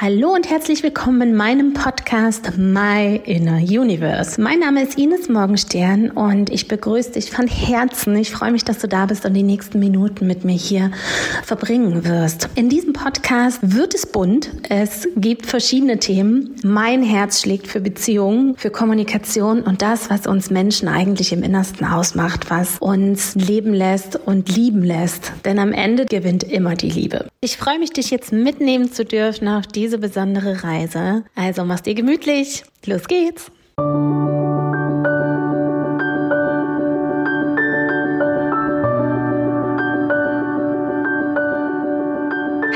Hallo und herzlich willkommen in meinem Podcast My Inner Universe. Mein Name ist Ines Morgenstern und ich begrüße dich von Herzen. Ich freue mich, dass du da bist und die nächsten Minuten mit mir hier verbringen wirst. In diesem Podcast wird es bunt. Es gibt verschiedene Themen. Mein Herz schlägt für Beziehungen, für Kommunikation und das, was uns Menschen eigentlich im Innersten ausmacht, was uns leben lässt und lieben lässt. Denn am Ende gewinnt immer die Liebe. Ich freue mich, dich jetzt mitnehmen zu dürfen auf diese besondere Reise. Also mach's dir gemütlich. Los geht's.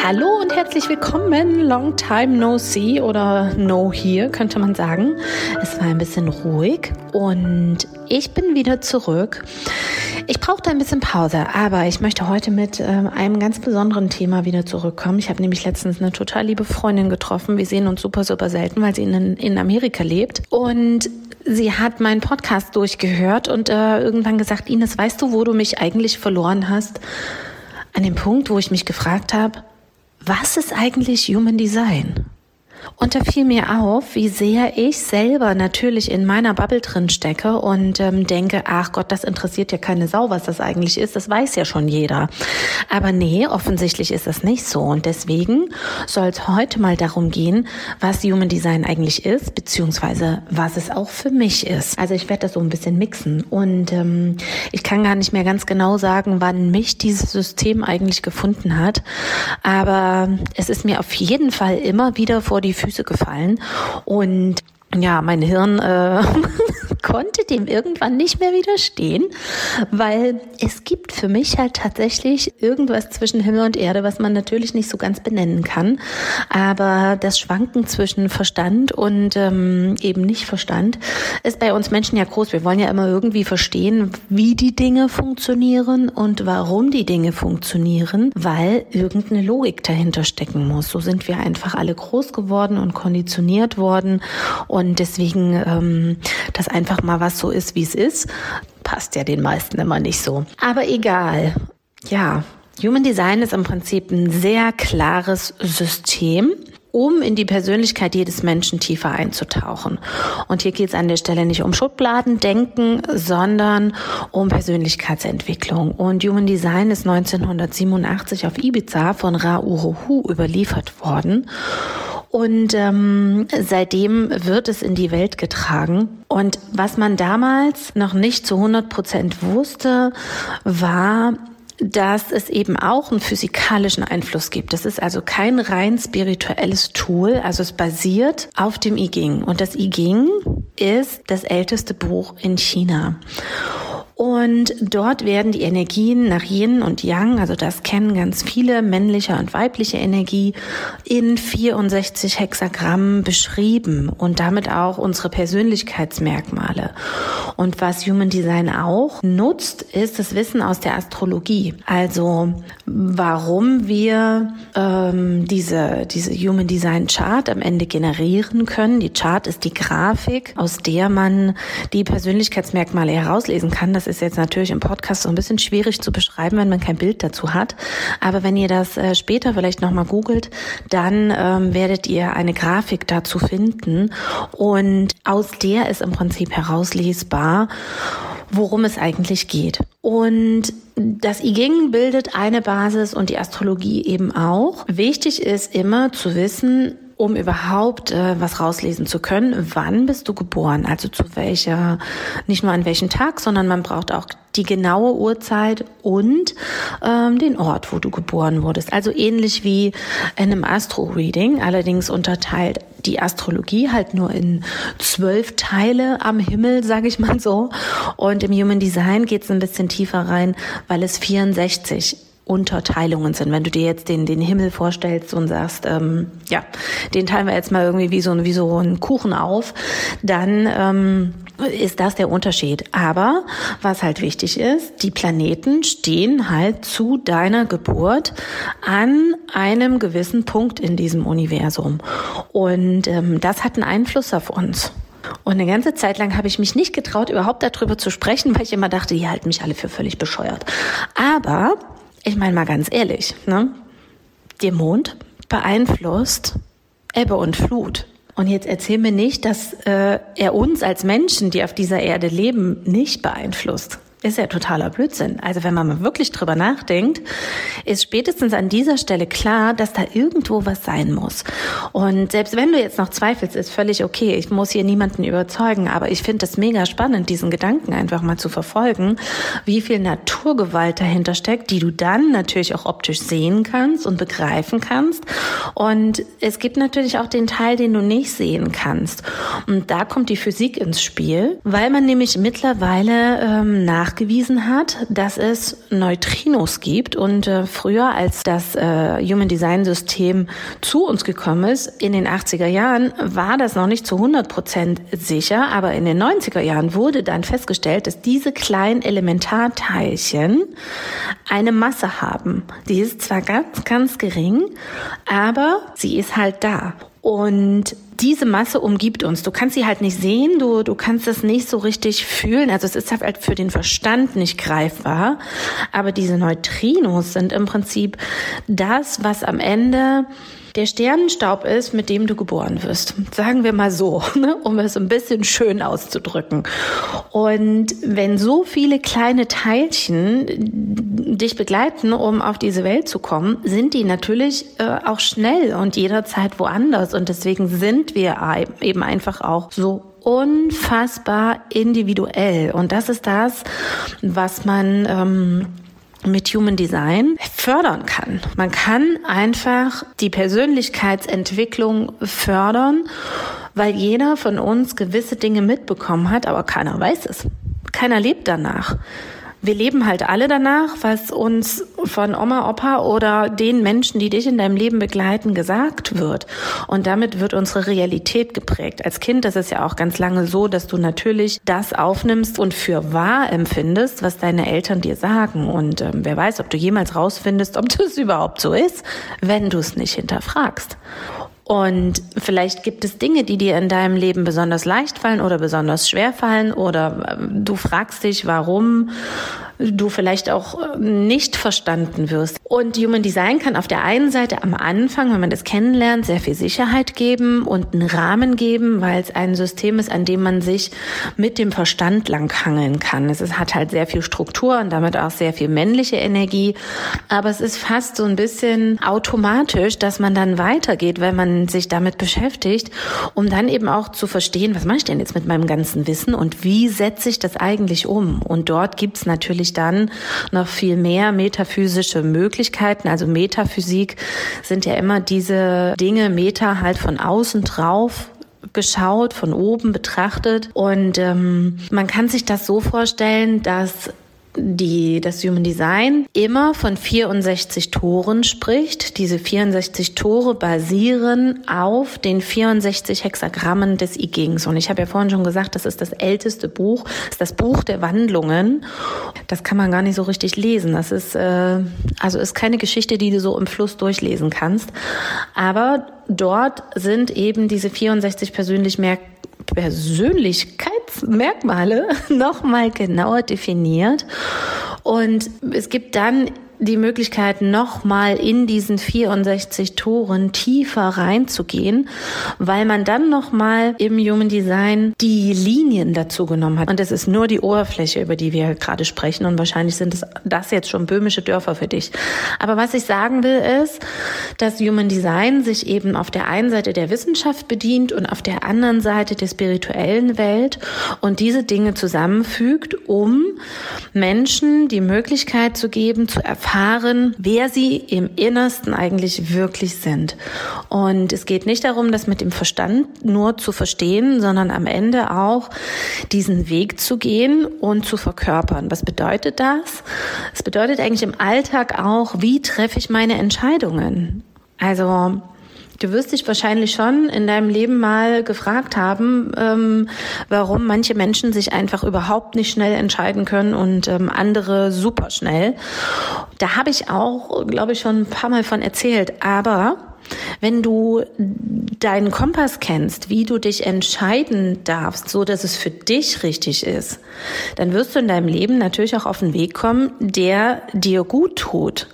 Hallo und herzlich willkommen. Long time no see oder no here könnte man sagen. Es war ein bisschen ruhig und ich bin wieder zurück. Ich brauchte ein bisschen Pause, aber ich möchte heute mit ähm, einem ganz besonderen Thema wieder zurückkommen. Ich habe nämlich letztens eine total liebe Freundin getroffen. Wir sehen uns super, super selten, weil sie in, in Amerika lebt. Und sie hat meinen Podcast durchgehört und äh, irgendwann gesagt, Ines, weißt du, wo du mich eigentlich verloren hast? An dem Punkt, wo ich mich gefragt habe, was ist eigentlich Human Design? Und da fiel mir auf, wie sehr ich selber natürlich in meiner Bubble drin stecke und ähm, denke, ach Gott, das interessiert ja keine Sau, was das eigentlich ist. Das weiß ja schon jeder. Aber nee, offensichtlich ist das nicht so. Und deswegen soll es heute mal darum gehen, was Human Design eigentlich ist, beziehungsweise was es auch für mich ist. Also ich werde das so ein bisschen mixen. Und ähm, ich kann gar nicht mehr ganz genau sagen, wann mich dieses System eigentlich gefunden hat. Aber es ist mir auf jeden Fall immer wieder vor die Füße gefallen. Und ja, mein Hirn äh, konnte dem irgendwann nicht mehr widerstehen, weil es gibt für mich halt tatsächlich irgendwas zwischen Himmel und Erde, was man natürlich nicht so ganz benennen kann. Aber das Schwanken zwischen Verstand und ähm, eben nicht Verstand ist bei uns Menschen ja groß. Wir wollen ja immer irgendwie verstehen, wie die Dinge funktionieren und warum die Dinge funktionieren, weil irgendeine Logik dahinter stecken muss. So sind wir einfach alle groß geworden und konditioniert worden und deswegen ähm, das einfach mal was so ist, wie es ist, passt ja den meisten immer nicht so. Aber egal. Ja, Human Design ist im Prinzip ein sehr klares System um in die Persönlichkeit jedes Menschen tiefer einzutauchen. Und hier geht es an der Stelle nicht um Schubladendenken, sondern um Persönlichkeitsentwicklung. Und Human Design ist 1987 auf Ibiza von Ra Uruhu überliefert worden. Und ähm, seitdem wird es in die Welt getragen. Und was man damals noch nicht zu 100 Prozent wusste, war, dass es eben auch einen physikalischen Einfluss gibt. Das ist also kein rein spirituelles Tool, also es basiert auf dem I Ching. Und das I Ching ist das älteste Buch in China. Und dort werden die Energien nach Yin und Yang, also das kennen ganz viele, männliche und weibliche Energie, in 64 Hexagrammen beschrieben und damit auch unsere Persönlichkeitsmerkmale. Und was Human Design auch nutzt, ist das Wissen aus der Astrologie. Also warum wir ähm, diese, diese Human Design Chart am Ende generieren können. Die Chart ist die Grafik, aus der man die Persönlichkeitsmerkmale herauslesen kann. Das ist jetzt natürlich im Podcast so ein bisschen schwierig zu beschreiben, wenn man kein Bild dazu hat. Aber wenn ihr das äh, später vielleicht nochmal googelt, dann ähm, werdet ihr eine Grafik dazu finden. Und aus der ist im Prinzip herauslesbar, worum es eigentlich geht. Und das I Ching bildet eine Basis und die Astrologie eben auch. Wichtig ist immer zu wissen, um überhaupt äh, was rauslesen zu können, wann bist du geboren, also zu welcher, nicht nur an welchem Tag, sondern man braucht auch die genaue Uhrzeit und ähm, den Ort, wo du geboren wurdest. Also ähnlich wie in einem Astro-Reading, allerdings unterteilt die Astrologie halt nur in zwölf Teile am Himmel, sage ich mal so. Und im Human Design geht es ein bisschen tiefer rein, weil es 64 Unterteilungen sind. Wenn du dir jetzt den, den Himmel vorstellst und sagst, ähm, ja, den teilen wir jetzt mal irgendwie wie so, wie so einen Kuchen auf, dann ähm, ist das der Unterschied. Aber was halt wichtig ist, die Planeten stehen halt zu deiner Geburt an einem gewissen Punkt in diesem Universum. Und ähm, das hat einen Einfluss auf uns. Und eine ganze Zeit lang habe ich mich nicht getraut, überhaupt darüber zu sprechen, weil ich immer dachte, die halten mich alle für völlig bescheuert. Aber ich meine mal ganz ehrlich, ne? Der Mond beeinflusst Ebbe und Flut. Und jetzt erzähl mir nicht, dass äh, er uns als Menschen, die auf dieser Erde leben, nicht beeinflusst ist ja totaler Blödsinn. Also wenn man mal wirklich drüber nachdenkt, ist spätestens an dieser Stelle klar, dass da irgendwo was sein muss. Und selbst wenn du jetzt noch zweifelst, ist völlig okay. Ich muss hier niemanden überzeugen, aber ich finde es mega spannend, diesen Gedanken einfach mal zu verfolgen, wie viel Naturgewalt dahinter steckt, die du dann natürlich auch optisch sehen kannst und begreifen kannst. Und es gibt natürlich auch den Teil, den du nicht sehen kannst. Und da kommt die Physik ins Spiel, weil man nämlich mittlerweile ähm, nach nachgewiesen hat, dass es Neutrinos gibt. Und äh, früher, als das äh, Human Design System zu uns gekommen ist, in den 80er Jahren, war das noch nicht zu 100 Prozent sicher. Aber in den 90er Jahren wurde dann festgestellt, dass diese kleinen Elementarteilchen eine Masse haben. Die ist zwar ganz, ganz gering, aber sie ist halt da. Und diese Masse umgibt uns. Du kannst sie halt nicht sehen, du, du kannst es nicht so richtig fühlen. Also es ist halt für den Verstand nicht greifbar. Aber diese Neutrinos sind im Prinzip das, was am Ende der Sternenstaub ist, mit dem du geboren wirst. Sagen wir mal so, ne? um es ein bisschen schön auszudrücken. Und wenn so viele kleine Teilchen dich begleiten, um auf diese Welt zu kommen, sind die natürlich äh, auch schnell und jederzeit woanders. Und deswegen sind wir eben einfach auch so unfassbar individuell. Und das ist das, was man ähm, mit Human Design fördern kann. Man kann einfach die Persönlichkeitsentwicklung fördern, weil jeder von uns gewisse Dinge mitbekommen hat, aber keiner weiß es. Keiner lebt danach wir leben halt alle danach, was uns von Oma, Opa oder den Menschen, die dich in deinem Leben begleiten, gesagt wird. Und damit wird unsere Realität geprägt. Als Kind ist es ja auch ganz lange so, dass du natürlich das aufnimmst und für wahr empfindest, was deine Eltern dir sagen. Und ähm, wer weiß, ob du jemals rausfindest, ob das überhaupt so ist, wenn du es nicht hinterfragst. Und vielleicht gibt es Dinge, die dir in deinem Leben besonders leicht fallen oder besonders schwer fallen oder ähm, du fragst dich, warum du vielleicht auch äh, nicht verstanden wirst. Und Human Design kann auf der einen Seite am Anfang, wenn man das kennenlernt, sehr viel Sicherheit geben und einen Rahmen geben, weil es ein System ist, an dem man sich mit dem Verstand langhangeln kann. Es hat halt sehr viel Struktur und damit auch sehr viel männliche Energie. Aber es ist fast so ein bisschen automatisch, dass man dann weitergeht, wenn man sich damit beschäftigt, um dann eben auch zu verstehen, was mache ich denn jetzt mit meinem ganzen Wissen und wie setze ich das eigentlich um? Und dort gibt es natürlich dann noch viel mehr metaphysische Möglichkeiten. Also Metaphysik sind ja immer diese Dinge, Meta halt von außen drauf geschaut, von oben betrachtet. Und ähm, man kann sich das so vorstellen, dass die, das Human Design immer von 64 Toren spricht. Diese 64 Tore basieren auf den 64 Hexagrammen des I Chings. Und ich habe ja vorhin schon gesagt, das ist das älteste Buch, das ist das Buch der Wandlungen. Das kann man gar nicht so richtig lesen. Das ist, äh, also ist keine Geschichte, die du so im Fluss durchlesen kannst. Aber dort sind eben diese 64 persönlich mehr Persönlichkeitsmerkmale nochmal genauer definiert. Und es gibt dann die Möglichkeit, nochmal in diesen 64 Toren tiefer reinzugehen, weil man dann nochmal im Human Design die Linien dazu genommen hat. Und es ist nur die Oberfläche, über die wir gerade sprechen. Und wahrscheinlich sind es das jetzt schon böhmische Dörfer für dich. Aber was ich sagen will, ist, dass Human Design sich eben auf der einen Seite der Wissenschaft bedient und auf der anderen Seite der spirituellen Welt und diese Dinge zusammenfügt, um Menschen die Möglichkeit zu geben, zu erfahren, erfahren, wer sie im Innersten eigentlich wirklich sind. Und es geht nicht darum, das mit dem Verstand nur zu verstehen, sondern am Ende auch diesen Weg zu gehen und zu verkörpern. Was bedeutet das? Es bedeutet eigentlich im Alltag auch, wie treffe ich meine Entscheidungen? Also Du wirst dich wahrscheinlich schon in deinem Leben mal gefragt haben, ähm, warum manche Menschen sich einfach überhaupt nicht schnell entscheiden können und ähm, andere super schnell. Da habe ich auch, glaube ich, schon ein paar Mal von erzählt. Aber wenn du deinen Kompass kennst, wie du dich entscheiden darfst, so dass es für dich richtig ist, dann wirst du in deinem Leben natürlich auch auf einen Weg kommen, der dir gut tut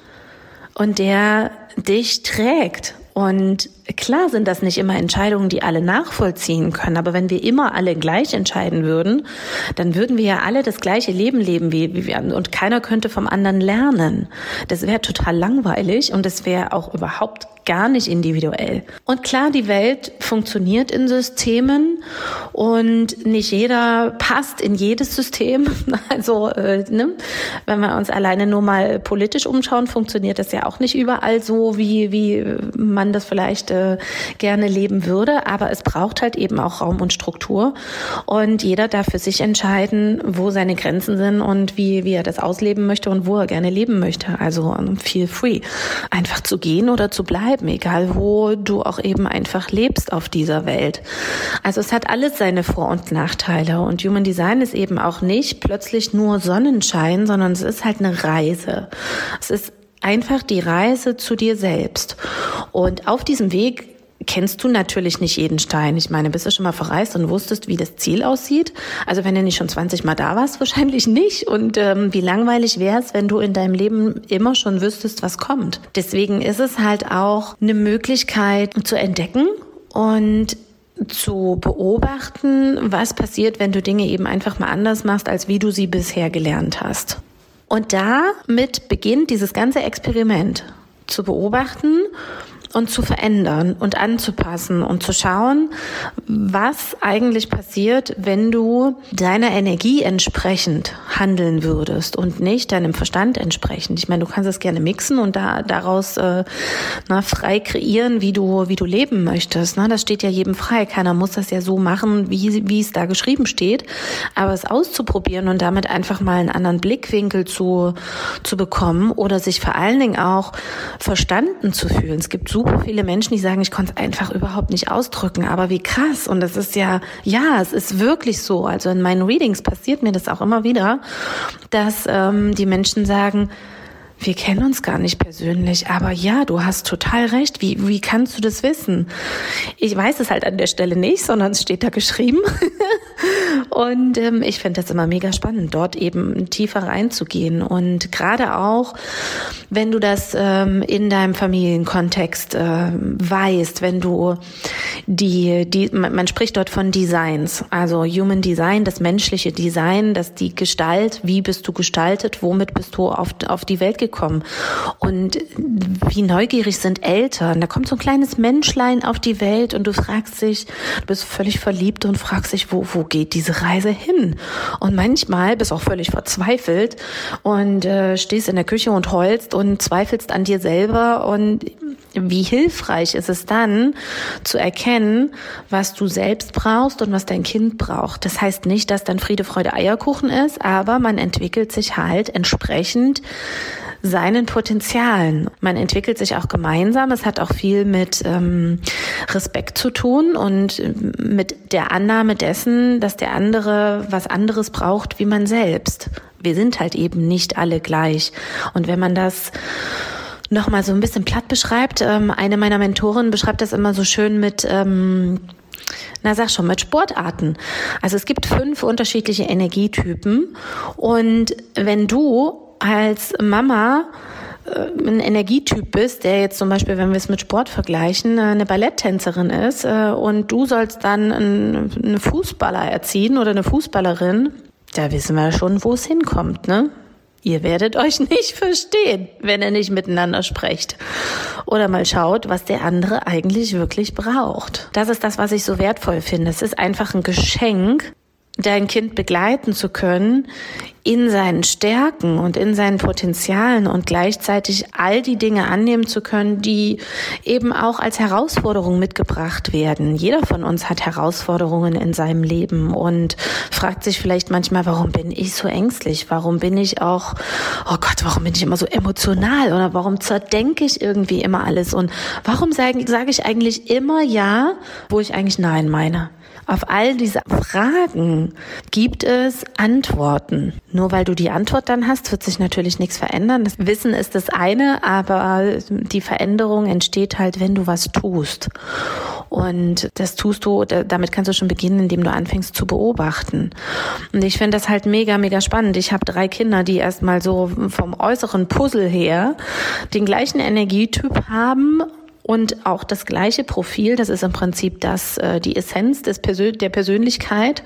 und der dich trägt Und klar sind das nicht immer Entscheidungen, die alle nachvollziehen können, aber wenn wir immer alle gleich entscheiden würden, dann würden wir ja alle das gleiche Leben leben wie, wir und keiner könnte vom anderen lernen. Das wäre total langweilig und das wäre auch überhaupt gar nicht individuell. Und klar, die Welt funktioniert in Systemen und nicht jeder passt in jedes System. Also äh, ne? wenn wir uns alleine nur mal politisch umschauen, funktioniert das ja auch nicht überall so, wie, wie man das vielleicht äh, gerne leben würde. Aber es braucht halt eben auch Raum und Struktur. Und jeder darf für sich entscheiden, wo seine Grenzen sind und wie, wie er das ausleben möchte und wo er gerne leben möchte. Also feel free. Einfach zu gehen oder zu bleiben bleiben, egal wo du auch eben einfach lebst auf dieser Welt. Also es hat alles seine Vor- und Nachteile und Human Design ist eben auch nicht plötzlich nur Sonnenschein, sondern es ist halt eine Reise. Es ist einfach die Reise zu dir selbst. Und auf diesem Weg kennst du natürlich nicht jeden Stein. Ich meine, bist du schon mal verreist und wusstest, wie das Ziel aussieht? Also wenn du nicht schon 20 Mal da warst, wahrscheinlich nicht. Und ähm, wie langweilig wäre es, wenn du in deinem Leben immer schon wüsstest, was kommt. Deswegen ist es halt auch eine Möglichkeit zu entdecken und zu beobachten, was passiert, wenn du Dinge eben einfach mal anders machst, als wie du sie bisher gelernt hast. Und damit beginnt dieses ganze Experiment zu beobachten und zu verändern und anzupassen und zu schauen, was eigentlich passiert, wenn du deiner Energie entsprechend handeln würdest und nicht deinem Verstand entsprechend. Ich meine, du kannst es gerne mixen und da daraus äh, na, frei kreieren, wie du wie du leben möchtest. Ne? Das steht ja jedem frei. Keiner muss das ja so machen, wie wie es da geschrieben steht. Aber es auszuprobieren und damit einfach mal einen anderen Blickwinkel zu zu bekommen oder sich vor allen Dingen auch verstanden zu fühlen. Es gibt super viele Menschen, die sagen, ich konnte es einfach überhaupt nicht ausdrücken, aber wie krass. Und das ist ja, ja, es ist wirklich so. Also in meinen Readings passiert mir das auch immer wieder, dass ähm, die Menschen sagen, wir kennen uns gar nicht persönlich, aber ja, du hast total recht. Wie, wie kannst du das wissen? Ich weiß es halt an der Stelle nicht, sondern es steht da geschrieben. und ähm, ich finde das immer mega spannend, dort eben tiefer reinzugehen. Und gerade auch, wenn du das ähm, in deinem Familienkontext äh, weißt, wenn du die, die, man, man spricht dort von Designs, also Human Design, das menschliche Design, das die Gestalt, wie bist du gestaltet, womit bist du auf, auf die Welt gekommen, gekommen. Und wie neugierig sind Eltern. Da kommt so ein kleines Menschlein auf die Welt und du fragst dich, du bist völlig verliebt und fragst dich, wo, wo geht diese Reise hin? Und manchmal bist auch völlig verzweifelt und äh, stehst in der Küche und heulst und zweifelst an dir selber und wie hilfreich ist es dann zu erkennen, was du selbst brauchst und was dein Kind braucht. Das heißt nicht, dass dann Friede, Freude, Eierkuchen ist, aber man entwickelt sich halt entsprechend seinen Potenzialen. Man entwickelt sich auch gemeinsam. Es hat auch viel mit ähm, Respekt zu tun und äh, mit der Annahme dessen, dass der andere was anderes braucht wie man selbst. Wir sind halt eben nicht alle gleich. Und wenn man das nochmal so ein bisschen platt beschreibt, ähm, eine meiner Mentoren beschreibt das immer so schön mit ähm, na sag schon, mit Sportarten. Also es gibt fünf unterschiedliche Energietypen und wenn du als Mama äh, ein Energietyp bist, der jetzt zum Beispiel, wenn wir es mit Sport vergleichen, äh, eine Balletttänzerin ist äh, und du sollst dann einen Fußballer erziehen oder eine Fußballerin, da wissen wir schon, wo es hinkommt, ne? Ihr werdet euch nicht verstehen, wenn ihr nicht miteinander sprecht. Oder mal schaut, was der andere eigentlich wirklich braucht. Das ist das, was ich so wertvoll finde. Es ist einfach ein Geschenk, dein Kind begleiten zu können in seinen Stärken und in seinen Potenzialen und gleichzeitig all die Dinge annehmen zu können, die eben auch als Herausforderung mitgebracht werden. Jeder von uns hat Herausforderungen in seinem Leben und fragt sich vielleicht manchmal, warum bin ich so ängstlich? Warum bin ich auch, oh Gott, warum bin ich immer so emotional oder warum zerdenke ich irgendwie immer alles und warum sage sag ich eigentlich immer ja, wo ich eigentlich nein meine? Auf all diese Fragen gibt es Antworten. Nur weil du die Antwort dann hast, wird sich natürlich nichts verändern. Das Wissen ist das eine, aber die Veränderung entsteht halt, wenn du was tust. Und das tust du, damit kannst du schon beginnen, indem du anfängst zu beobachten. Und ich finde das halt mega, mega spannend. Ich habe drei Kinder, die erstmal so vom äußeren Puzzle her den gleichen Energietyp haben und auch das gleiche Profil. Das ist im Prinzip das, äh, die Essenz des Persön der Persönlichkeit.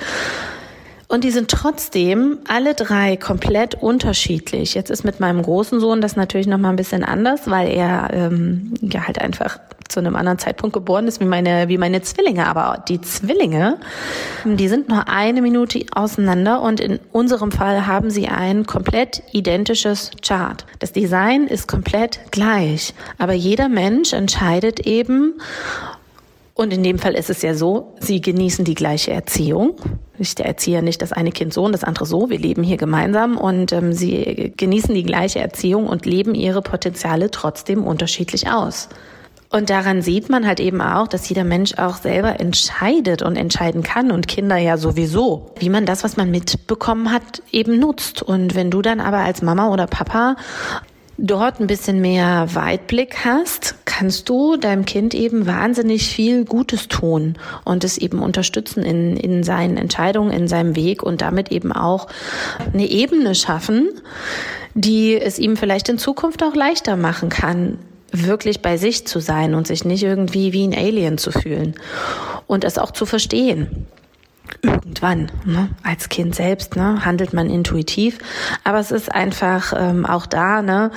Und die sind trotzdem alle drei komplett unterschiedlich. Jetzt ist mit meinem großen Sohn das natürlich noch mal ein bisschen anders, weil er ähm, ja halt einfach zu einem anderen Zeitpunkt geboren ist wie meine wie meine Zwillinge. Aber die Zwillinge, die sind nur eine Minute auseinander und in unserem Fall haben sie ein komplett identisches Chart. Das Design ist komplett gleich, aber jeder Mensch entscheidet eben und in dem Fall ist es ja so, sie genießen die gleiche Erziehung. Ich erziehe nicht das eine Kind so und das andere so. Wir leben hier gemeinsam und ähm, sie genießen die gleiche Erziehung und leben ihre Potenziale trotzdem unterschiedlich aus. Und daran sieht man halt eben auch, dass jeder Mensch auch selber entscheidet und entscheiden kann und Kinder ja sowieso, wie man das, was man mitbekommen hat, eben nutzt. Und wenn du dann aber als Mama oder Papa dort ein bisschen mehr Weitblick hast, kannst du deinem Kind eben wahnsinnig viel Gutes tun und es eben unterstützen in, in seinen Entscheidungen, in seinem Weg und damit eben auch eine Ebene schaffen, die es ihm vielleicht in Zukunft auch leichter machen kann, wirklich bei sich zu sein und sich nicht irgendwie wie ein Alien zu fühlen und es auch zu verstehen irgendwann. Ne? Als Kind selbst ne? handelt man intuitiv, aber es ist einfach ähm, auch da. Ne?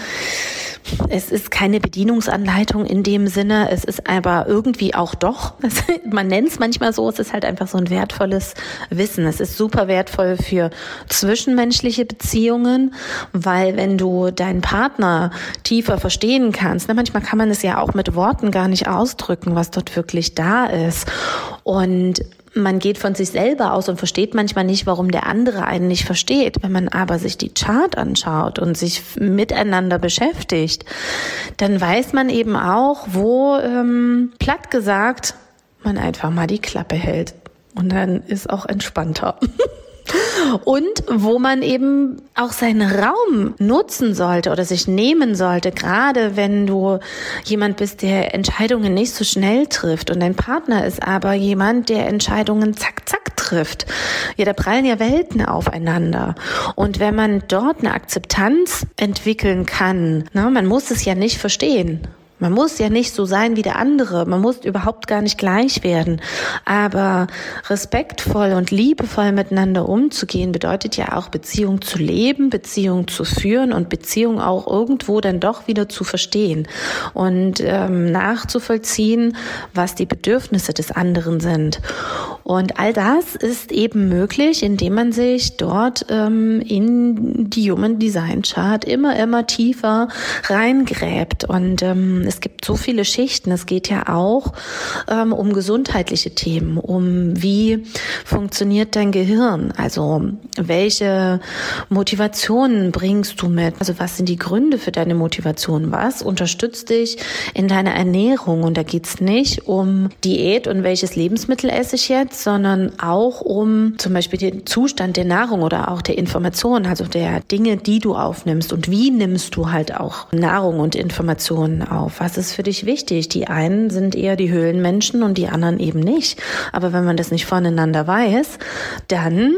Es ist keine Bedienungsanleitung in dem Sinne. Es ist aber irgendwie auch doch. man nennt es manchmal so. Es ist halt einfach so ein wertvolles Wissen. Es ist super wertvoll für zwischenmenschliche Beziehungen, weil wenn du deinen Partner tiefer verstehen kannst, ne, manchmal kann man es ja auch mit Worten gar nicht ausdrücken, was dort wirklich da ist. Und man geht von sich selber aus und versteht manchmal nicht, warum der andere einen nicht versteht. Wenn man aber sich die Chart anschaut und sich miteinander beschäftigt, dann weiß man eben auch, wo ähm, platt gesagt man einfach mal die Klappe hält. Und dann ist auch entspannter. und wo man eben auch seinen Raum nutzen sollte oder sich nehmen sollte, gerade wenn du jemand bist, der Entscheidungen nicht so schnell trifft und dein Partner ist aber jemand, der Entscheidungen zack, zack trifft. Ja, da prallen ja Welten aufeinander. Und wenn man dort eine Akzeptanz entwickeln kann, ne, man muss es ja nicht verstehen. Man muss ja nicht so sein wie der andere. Man muss überhaupt gar nicht gleich werden. Aber respektvoll und liebevoll miteinander umzugehen bedeutet ja auch Beziehung zu leben, Beziehung zu führen und Beziehung auch irgendwo dann doch wieder zu verstehen und ähm, nachzuvollziehen, was die Bedürfnisse des anderen sind. Und all das ist eben möglich, indem man sich dort ähm, in die Human Design Chart immer, immer tiefer reingräbt. Und ähm, es gibt so viele Schichten. Es geht ja auch ähm, um gesundheitliche Themen, um wie funktioniert dein Gehirn, also welche Motivationen bringst du mit, also was sind die Gründe für deine Motivation, was unterstützt dich in deiner Ernährung? Und da geht's nicht um Diät und welches Lebensmittel esse ich jetzt, sondern auch um zum Beispiel den Zustand der Nahrung oder auch der Information, also der Dinge, die du aufnimmst und wie nimmst du halt auch Nahrung und Informationen auf was ist für dich wichtig? Die einen sind eher die Höhlenmenschen und die anderen eben nicht. Aber wenn man das nicht voneinander weiß, dann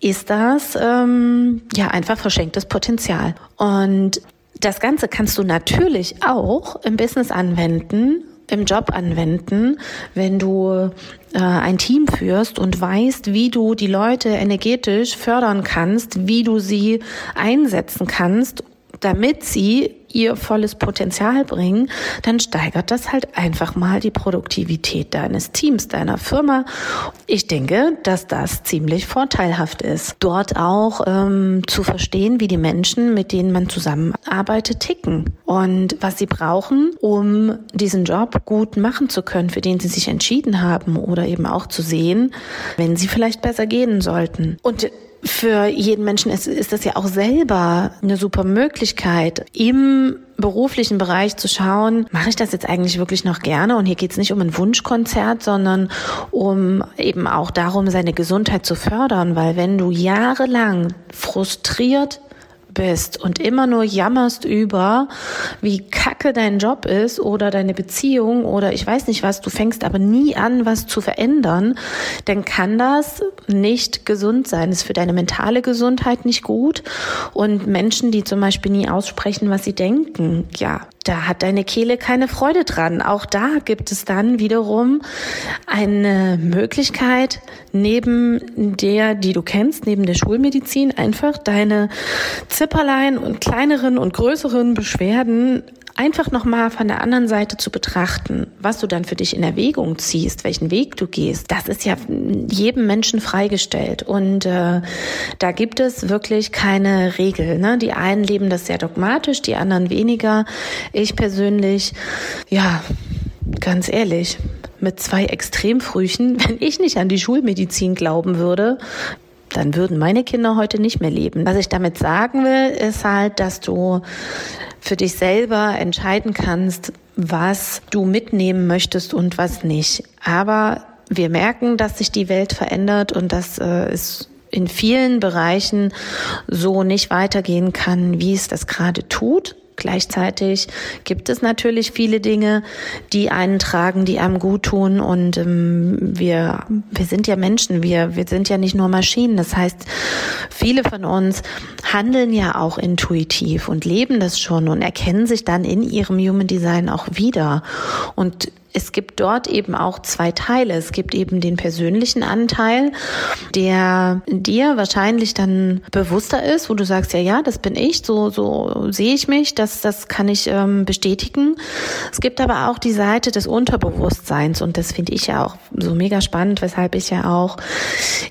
ist das ähm, ja einfach verschenktes Potenzial. Und das Ganze kannst du natürlich auch im Business anwenden, im Job anwenden, wenn du äh, ein Team führst und weißt, wie du die Leute energetisch fördern kannst, wie du sie einsetzen kannst, damit sie ihr volles Potenzial bringen, dann steigert das halt einfach mal die Produktivität deines Teams, deiner Firma. Ich denke, dass das ziemlich vorteilhaft ist. Dort auch ähm, zu verstehen, wie die Menschen, mit denen man zusammenarbeitet, ticken und was sie brauchen, um diesen Job gut machen zu können, für den sie sich entschieden haben oder eben auch zu sehen, wenn sie vielleicht besser gehen sollten. Und für jeden Menschen ist, ist das ja auch selber eine super Möglichkeit, im beruflichen Bereich zu schauen, mache ich das jetzt eigentlich wirklich noch gerne? Und hier geht es nicht um ein Wunschkonzert, sondern um eben auch darum, seine Gesundheit zu fördern, weil wenn du jahrelang frustriert bist und immer nur jammerst über, wie kacke dein Job ist oder deine Beziehung oder ich weiß nicht was, du fängst aber nie an, was zu verändern, dann kann das nicht gesund sein. Ist für deine mentale Gesundheit nicht gut. Und Menschen, die zum Beispiel nie aussprechen, was sie denken, ja, da hat deine Kehle keine Freude dran. Auch da gibt es dann wiederum eine Möglichkeit, neben der, die du kennst, neben der Schulmedizin, einfach deine Zipperlein und kleineren und größeren Beschwerden einfach nochmal von der anderen Seite zu betrachten, was du dann für dich in Erwägung ziehst, welchen Weg du gehst, das ist ja jedem Menschen freigestellt. Und äh, da gibt es wirklich keine Regel. Ne? Die einen leben das sehr dogmatisch, die anderen weniger. Ich persönlich, ja, ganz ehrlich, mit zwei Extremfrüchen, wenn ich nicht an die Schulmedizin glauben würde, dann würden meine Kinder heute nicht mehr leben. Was ich damit sagen will, ist halt, dass du für dich selber entscheiden kannst, was du mitnehmen möchtest und was nicht. Aber wir merken, dass sich die Welt verändert und dass äh, es in vielen Bereichen so nicht weitergehen kann, wie es das gerade tut. Gleichzeitig gibt es natürlich viele Dinge, die einen tragen, die einem gut tun. Und ähm, wir, wir sind ja Menschen, wir, wir sind ja nicht nur Maschinen. Das heißt, viele von uns handeln ja auch intuitiv und leben das schon und erkennen sich dann in ihrem Human Design auch wieder. Und es gibt dort eben auch zwei Teile. Es gibt eben den persönlichen Anteil, der dir wahrscheinlich dann bewusster ist, wo du sagst, ja, ja, das bin ich, so, so sehe ich mich, das, das kann ich ähm, bestätigen. Es gibt aber auch die Seite des Unterbewusstseins und das finde ich ja auch so mega spannend, weshalb ich ja auch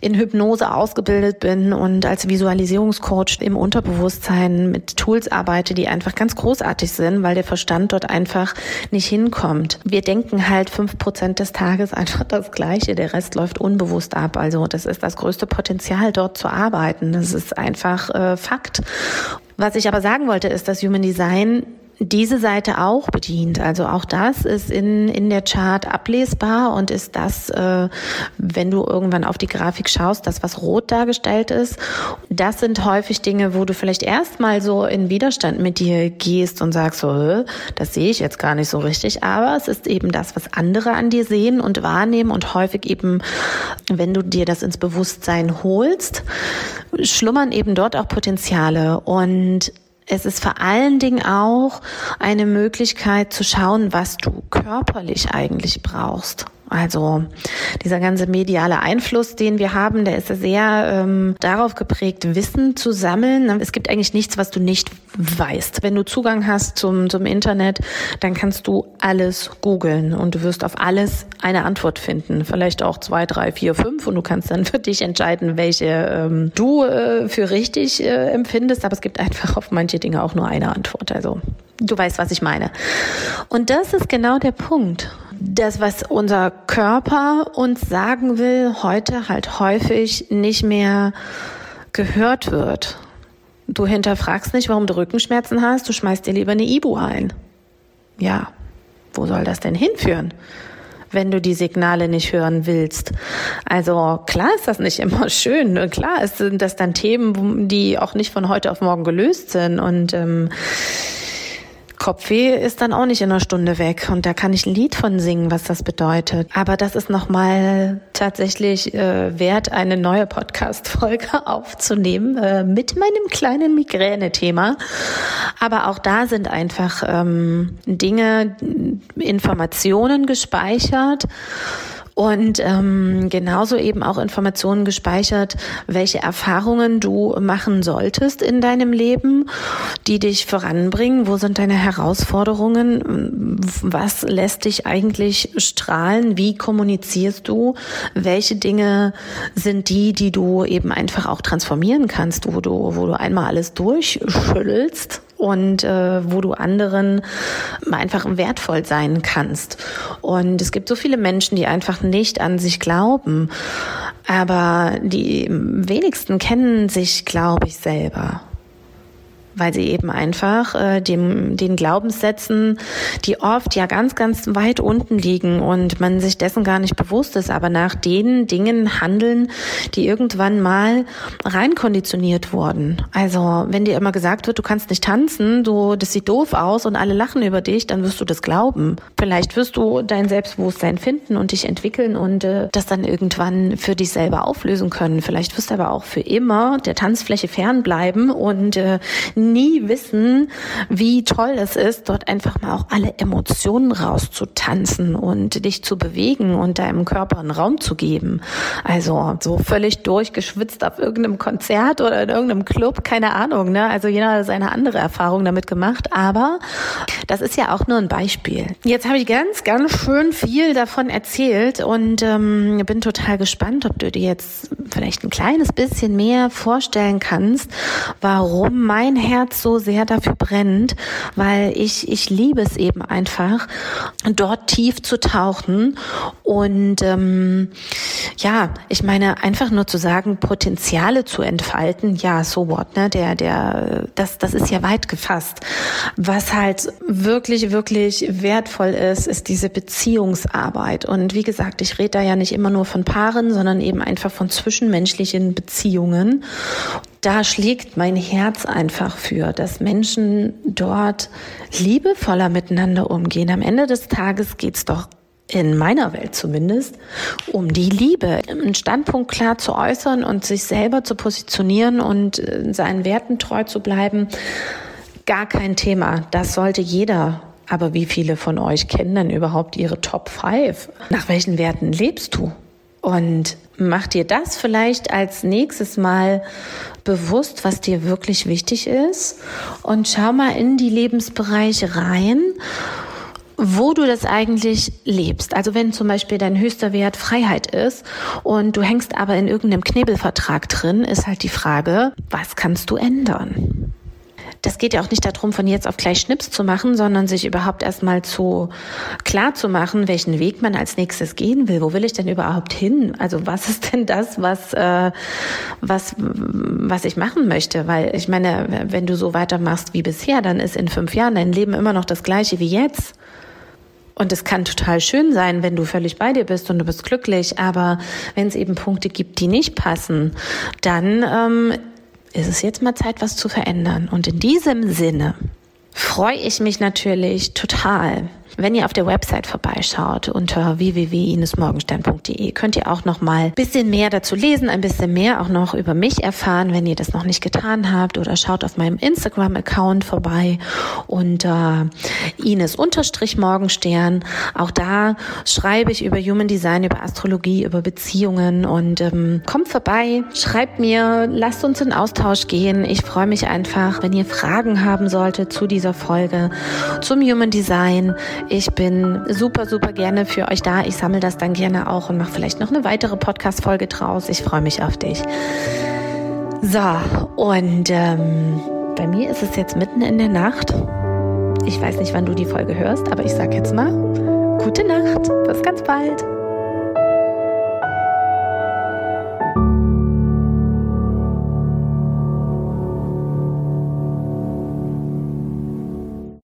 in Hypnose ausgebildet bin und als Visualisierungscoach im Unterbewusstsein mit Tools arbeite, die einfach ganz großartig sind, weil der Verstand dort einfach nicht hinkommt. Wir denken denken halt fünf Prozent des Tages einfach das Gleiche. Der Rest läuft unbewusst ab. Also das ist das größte Potenzial, dort zu arbeiten. Das ist einfach äh, Fakt. Was ich aber sagen wollte, ist, dass Human Design diese Seite auch bedient. Also auch das ist in, in der Chart ablesbar und ist das, äh, wenn du irgendwann auf die Grafik schaust, das, was rot dargestellt ist. Das sind häufig Dinge, wo du vielleicht erstmal so in Widerstand mit dir gehst und sagst so, das sehe ich jetzt gar nicht so richtig. Aber es ist eben das, was andere an dir sehen und wahrnehmen und häufig eben, wenn du dir das ins Bewusstsein holst, schlummern eben dort auch Potenziale und es ist vor allen Dingen auch eine Möglichkeit zu schauen, was du körperlich eigentlich brauchst. Also dieser ganze mediale Einfluss, den wir haben, der ist sehr ähm, darauf geprägt, Wissen zu sammeln. Es gibt eigentlich nichts, was du nicht weißt. Wenn du Zugang hast zum, zum Internet, dann kannst du alles googeln und du wirst auf alles eine Antwort finden. Vielleicht auch zwei, drei, vier, fünf und du kannst dann für dich entscheiden, welche ähm, du äh, für richtig äh, empfindest. Aber es gibt einfach auf manche Dinge auch nur eine Antwort. Also du weißt, was ich meine. Und das ist genau der Punkt das, was unser Körper uns sagen will, heute halt häufig nicht mehr gehört wird. Du hinterfragst nicht, warum du Rückenschmerzen hast, du schmeißt dir lieber eine Ibu ein. Ja, wo soll das denn hinführen? wenn du die Signale nicht hören willst. Also klar ist das nicht immer schön. Klar sind das dann Themen, die auch nicht von heute auf morgen gelöst sind. Und ähm, Kopfweh ist dann auch nicht in einer Stunde weg und da kann ich ein Lied von singen, was das bedeutet. Aber das ist nochmal tatsächlich äh, wert, eine neue Podcast-Folge aufzunehmen äh, mit meinem kleinen Migräne-Thema. Aber auch da sind einfach ähm, Dinge, Informationen gespeichert und ähm, genauso eben auch Informationen gespeichert, welche Erfahrungen du machen solltest in deinem Leben, die dich voranbringen. Wo sind deine Herausforderungen? Was lässt dich eigentlich strahlen? Wie kommunizierst du? Welche Dinge sind die, die du eben einfach auch transformieren kannst, wo du, wo du einmal alles durchschüttelst und äh, wo du anderen einfach wertvoll sein kannst. Und es gibt so viele Menschen, die einfach nicht an sich glauben, aber die wenigsten kennen sich, glaube ich, selber weil sie eben einfach äh, dem, den Glaubenssätzen, die oft ja ganz, ganz weit unten liegen und man sich dessen gar nicht bewusst ist, aber nach den Dingen handeln, die irgendwann mal reinkonditioniert wurden. Also wenn dir immer gesagt wird, du kannst nicht tanzen, du, das sieht doof aus und alle lachen über dich, dann wirst du das glauben. Vielleicht wirst du dein Selbstbewusstsein finden und dich entwickeln und äh, das dann irgendwann für dich selber auflösen können. Vielleicht wirst du aber auch für immer der Tanzfläche fernbleiben und äh, nie wissen, wie toll es ist, dort einfach mal auch alle Emotionen rauszutanzen und dich zu bewegen und deinem Körper einen Raum zu geben. Also so völlig durchgeschwitzt auf irgendeinem Konzert oder in irgendeinem Club, keine Ahnung. Ne? Also jeder hat seine andere Erfahrung damit gemacht. Aber das ist ja auch nur ein Beispiel. Jetzt habe ich ganz, ganz schön viel davon erzählt und ähm, bin total gespannt, ob du dir jetzt vielleicht ein kleines bisschen mehr vorstellen kannst, warum mein Herz so sehr dafür brennt, weil ich, ich liebe es eben einfach, dort tief zu tauchen und ähm, ja, ich meine, einfach nur zu sagen, Potenziale zu entfalten, ja, so what, ne? Der, der, das, das ist ja weit gefasst. Was halt wirklich, wirklich wertvoll ist, ist diese Beziehungsarbeit. Und wie gesagt, ich rede da ja nicht immer nur von Paaren, sondern eben einfach von zwischenmenschlichen Beziehungen. Da schlägt mein Herz einfach für, dass Menschen dort liebevoller miteinander umgehen. Am Ende des Tages geht's doch in meiner Welt zumindest, um die Liebe, einen Standpunkt klar zu äußern und sich selber zu positionieren und äh, seinen Werten treu zu bleiben. Gar kein Thema. Das sollte jeder. Aber wie viele von euch kennen denn überhaupt ihre Top 5? Nach welchen Werten lebst du? Und mach dir das vielleicht als nächstes Mal bewusst, was dir wirklich wichtig ist. Und schau mal in die Lebensbereiche rein wo du das eigentlich lebst. Also wenn zum Beispiel dein höchster Wert Freiheit ist und du hängst aber in irgendeinem Knebelvertrag drin, ist halt die Frage, was kannst du ändern? Das geht ja auch nicht darum, von jetzt auf gleich Schnips zu machen, sondern sich überhaupt erstmal zu klar zu machen, welchen Weg man als nächstes gehen will. Wo will ich denn überhaupt hin? Also was ist denn das, was, äh, was, was ich machen möchte? Weil ich meine, wenn du so weitermachst wie bisher, dann ist in fünf Jahren dein Leben immer noch das gleiche wie jetzt. Und es kann total schön sein, wenn du völlig bei dir bist und du bist glücklich, aber wenn es eben Punkte gibt, die nicht passen, dann ähm, ist es jetzt mal Zeit, was zu verändern. Und in diesem Sinne freue ich mich natürlich total, wenn ihr auf der Website vorbeischaut unter www.inesmorgenstern.de könnt ihr auch noch mal ein bisschen mehr dazu lesen, ein bisschen mehr auch noch über mich erfahren, wenn ihr das noch nicht getan habt oder schaut auf meinem Instagram Account vorbei unter Ines-Morgenstern. Auch da schreibe ich über Human Design, über Astrologie, über Beziehungen und ähm, kommt vorbei, schreibt mir, lasst uns in Austausch gehen. Ich freue mich einfach, wenn ihr Fragen haben solltet zu dieser Folge, zum Human Design. Ich bin super, super gerne für euch da. Ich sammle das dann gerne auch und mache vielleicht noch eine weitere Podcast-Folge draus. Ich freue mich auf dich. So, und ähm, bei mir ist es jetzt mitten in der Nacht. Ich weiß nicht, wann du die Folge hörst, aber ich sag jetzt mal, gute Nacht. Bis ganz bald.